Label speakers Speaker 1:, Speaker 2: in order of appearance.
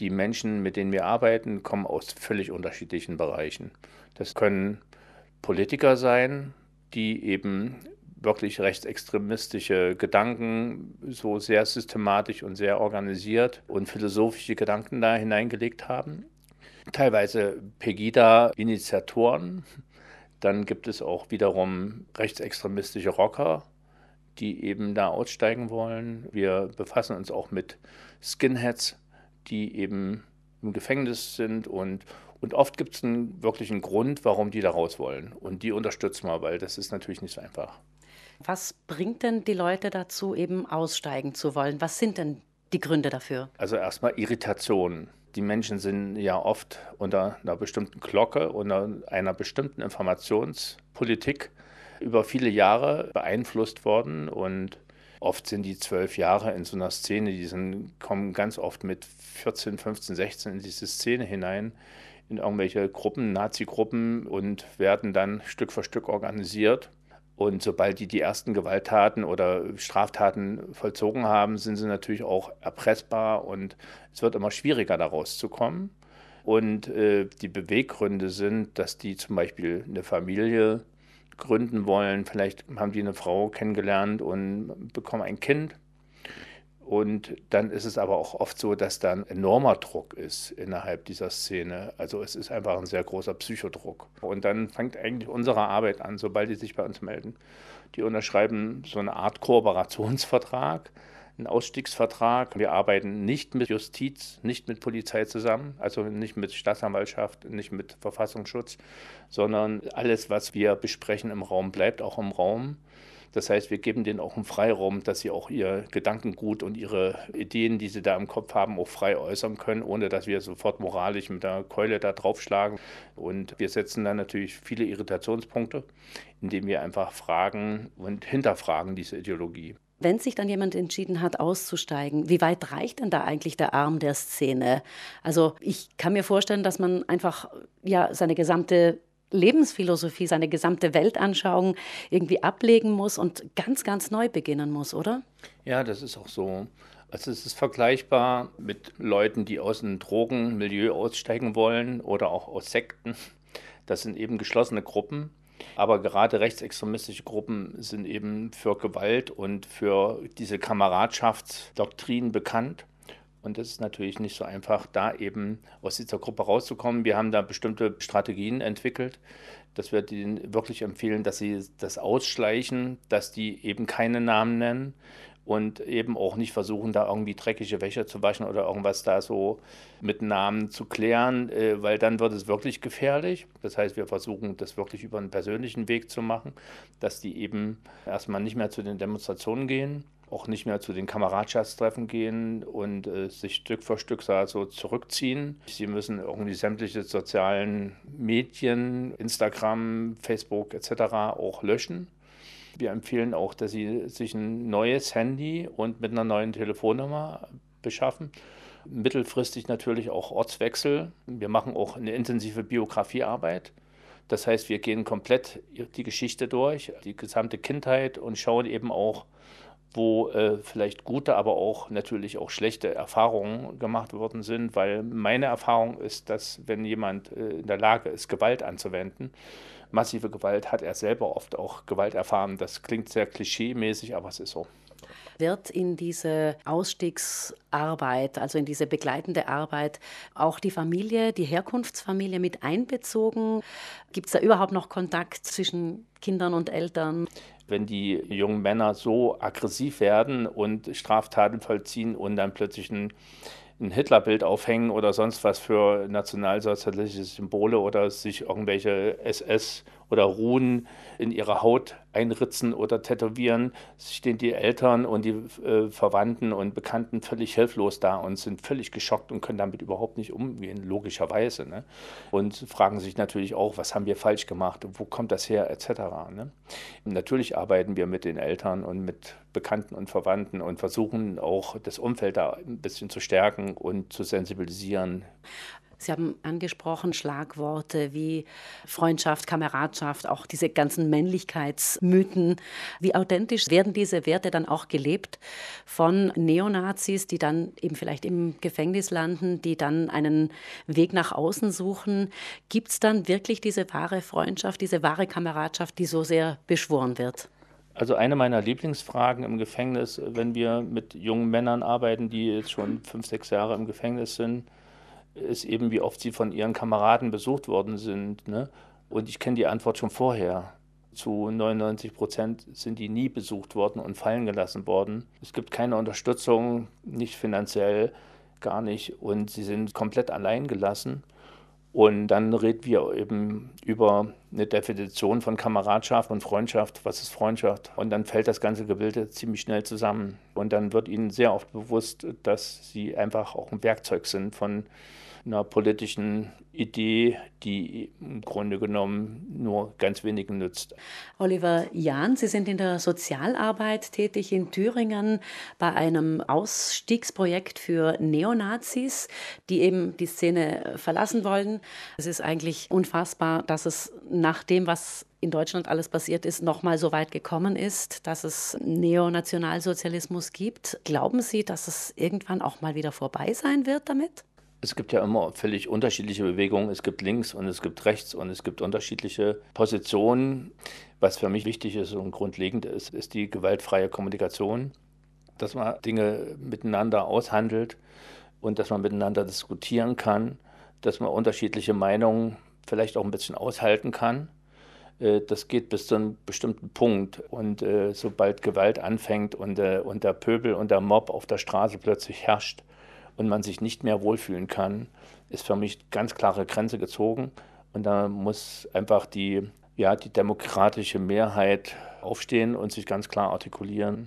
Speaker 1: Die Menschen, mit denen wir arbeiten, kommen aus völlig unterschiedlichen Bereichen. Das können Politiker sein, die eben wirklich rechtsextremistische Gedanken so sehr systematisch und sehr organisiert und philosophische Gedanken da hineingelegt haben. Teilweise Pegida-Initiatoren. Dann gibt es auch wiederum rechtsextremistische Rocker, die eben da aussteigen wollen. Wir befassen uns auch mit Skinheads, die eben im Gefängnis sind und, und oft gibt es einen wirklichen Grund, warum die da raus wollen. Und die unterstützen wir, weil das ist natürlich nicht so einfach.
Speaker 2: Was bringt denn die Leute dazu, eben aussteigen zu wollen? Was sind denn die Gründe dafür?
Speaker 1: Also erstmal Irritation. Die Menschen sind ja oft unter einer bestimmten Glocke, unter einer bestimmten Informationspolitik über viele Jahre beeinflusst worden und Oft sind die zwölf Jahre in so einer Szene, die sind, kommen ganz oft mit 14, 15, 16 in diese Szene hinein, in irgendwelche Gruppen, Nazi-Gruppen und werden dann Stück für Stück organisiert. Und sobald die die ersten Gewalttaten oder Straftaten vollzogen haben, sind sie natürlich auch erpressbar und es wird immer schwieriger, da rauszukommen. Und äh, die Beweggründe sind, dass die zum Beispiel eine Familie gründen wollen. Vielleicht haben die eine Frau kennengelernt und bekommen ein Kind. Und dann ist es aber auch oft so, dass da ein enormer Druck ist innerhalb dieser Szene. Also es ist einfach ein sehr großer Psychodruck. Und dann fängt eigentlich unsere Arbeit an, sobald die sich bei uns melden. Die unterschreiben so eine Art Kooperationsvertrag einen Ausstiegsvertrag. Wir arbeiten nicht mit Justiz, nicht mit Polizei zusammen, also nicht mit Staatsanwaltschaft, nicht mit Verfassungsschutz, sondern alles, was wir besprechen im Raum, bleibt auch im Raum. Das heißt, wir geben denen auch einen Freiraum, dass sie auch ihr Gedankengut und ihre Ideen, die sie da im Kopf haben, auch frei äußern können, ohne dass wir sofort moralisch mit der Keule da draufschlagen. Und wir setzen dann natürlich viele Irritationspunkte, indem wir einfach fragen und hinterfragen diese Ideologie.
Speaker 2: Wenn sich dann jemand entschieden hat, auszusteigen, wie weit reicht denn da eigentlich der Arm der Szene? Also ich kann mir vorstellen, dass man einfach ja seine gesamte Lebensphilosophie, seine gesamte Weltanschauung irgendwie ablegen muss und ganz, ganz neu beginnen muss, oder?
Speaker 1: Ja, das ist auch so. Also es ist vergleichbar mit Leuten, die aus einem Drogenmilieu aussteigen wollen oder auch aus Sekten. Das sind eben geschlossene Gruppen aber gerade rechtsextremistische Gruppen sind eben für Gewalt und für diese Kameradschaftsdoktrin bekannt. Und es ist natürlich nicht so einfach, da eben aus dieser Gruppe rauszukommen. Wir haben da bestimmte Strategien entwickelt, dass wir denen wirklich empfehlen, dass sie das ausschleichen, dass die eben keine Namen nennen und eben auch nicht versuchen, da irgendwie dreckige Wäsche zu waschen oder irgendwas da so mit Namen zu klären, äh, weil dann wird es wirklich gefährlich. Das heißt, wir versuchen das wirklich über einen persönlichen Weg zu machen, dass die eben erstmal nicht mehr zu den Demonstrationen gehen, auch nicht mehr zu den Kameradschaftstreffen gehen und äh, sich Stück für Stück so zurückziehen. Sie müssen irgendwie sämtliche sozialen Medien, Instagram, Facebook etc. auch löschen wir empfehlen auch, dass Sie sich ein neues Handy und mit einer neuen Telefonnummer beschaffen. Mittelfristig natürlich auch Ortswechsel. Wir machen auch eine intensive Biografiearbeit. Das heißt, wir gehen komplett die Geschichte durch, die gesamte Kindheit und schauen eben auch, wo äh, vielleicht gute, aber auch natürlich auch schlechte Erfahrungen gemacht worden sind, weil meine Erfahrung ist, dass wenn jemand äh, in der Lage ist, Gewalt anzuwenden, massive Gewalt, hat er selber oft auch Gewalt erfahren. Das klingt sehr klischee-mäßig, aber es ist so.
Speaker 2: Wird in diese Ausstiegsarbeit, also in diese begleitende Arbeit, auch die Familie, die Herkunftsfamilie mit einbezogen? Gibt es da überhaupt noch Kontakt zwischen Kindern und Eltern?
Speaker 1: wenn die jungen Männer so aggressiv werden und Straftaten vollziehen und dann plötzlich ein ein Hitlerbild aufhängen oder sonst was für nationalsozialistische Symbole oder sich irgendwelche SS oder Runen in ihre Haut einritzen oder tätowieren, stehen die Eltern und die äh, Verwandten und Bekannten völlig hilflos da und sind völlig geschockt und können damit überhaupt nicht umgehen, logischerweise. Ne? Und fragen sich natürlich auch, was haben wir falsch gemacht, wo kommt das her, etc. Ne? Natürlich arbeiten wir mit den Eltern und mit Bekannten und Verwandten und versuchen auch das Umfeld da ein bisschen zu stärken und zu sensibilisieren.
Speaker 2: Sie haben angesprochen Schlagworte wie Freundschaft, Kameradschaft, auch diese ganzen Männlichkeitsmythen. Wie authentisch werden diese Werte dann auch gelebt von Neonazis, die dann eben vielleicht im Gefängnis landen, die dann einen Weg nach außen suchen? Gibt es dann wirklich diese wahre Freundschaft, diese wahre Kameradschaft, die so sehr beschworen wird?
Speaker 1: Also eine meiner Lieblingsfragen im Gefängnis, wenn wir mit jungen Männern arbeiten, die jetzt schon fünf, sechs Jahre im Gefängnis sind, ist eben, wie oft sie von ihren Kameraden besucht worden sind. Ne? Und ich kenne die Antwort schon vorher. Zu 99 Prozent sind die nie besucht worden und fallen gelassen worden. Es gibt keine Unterstützung, nicht finanziell, gar nicht. Und sie sind komplett allein gelassen. Und dann reden wir eben über eine Definition von Kameradschaft und Freundschaft. Was ist Freundschaft? Und dann fällt das ganze Gebilde ziemlich schnell zusammen. Und dann wird ihnen sehr oft bewusst, dass sie einfach auch ein Werkzeug sind von einer politischen Idee, die im Grunde genommen nur ganz wenigen nützt.
Speaker 2: Oliver Jahn, Sie sind in der Sozialarbeit tätig in Thüringen bei einem Ausstiegsprojekt für Neonazis, die eben die Szene verlassen wollen. Es ist eigentlich unfassbar, dass es nach dem, was in Deutschland alles passiert ist, noch mal so weit gekommen ist, dass es Neonationalsozialismus gibt. Glauben Sie, dass es irgendwann auch mal wieder vorbei sein wird damit?
Speaker 1: Es gibt ja immer völlig unterschiedliche Bewegungen. Es gibt links und es gibt rechts und es gibt unterschiedliche Positionen. Was für mich wichtig ist und grundlegend ist, ist die gewaltfreie Kommunikation. Dass man Dinge miteinander aushandelt und dass man miteinander diskutieren kann, dass man unterschiedliche Meinungen vielleicht auch ein bisschen aushalten kann. Äh, das geht bis zu einem bestimmten Punkt. Und äh, sobald Gewalt anfängt äh, und der Pöbel und der Mob auf der Straße plötzlich herrscht, und man sich nicht mehr wohlfühlen kann, ist für mich ganz klare Grenze gezogen. Und da muss einfach die, ja, die demokratische Mehrheit aufstehen und sich ganz klar artikulieren.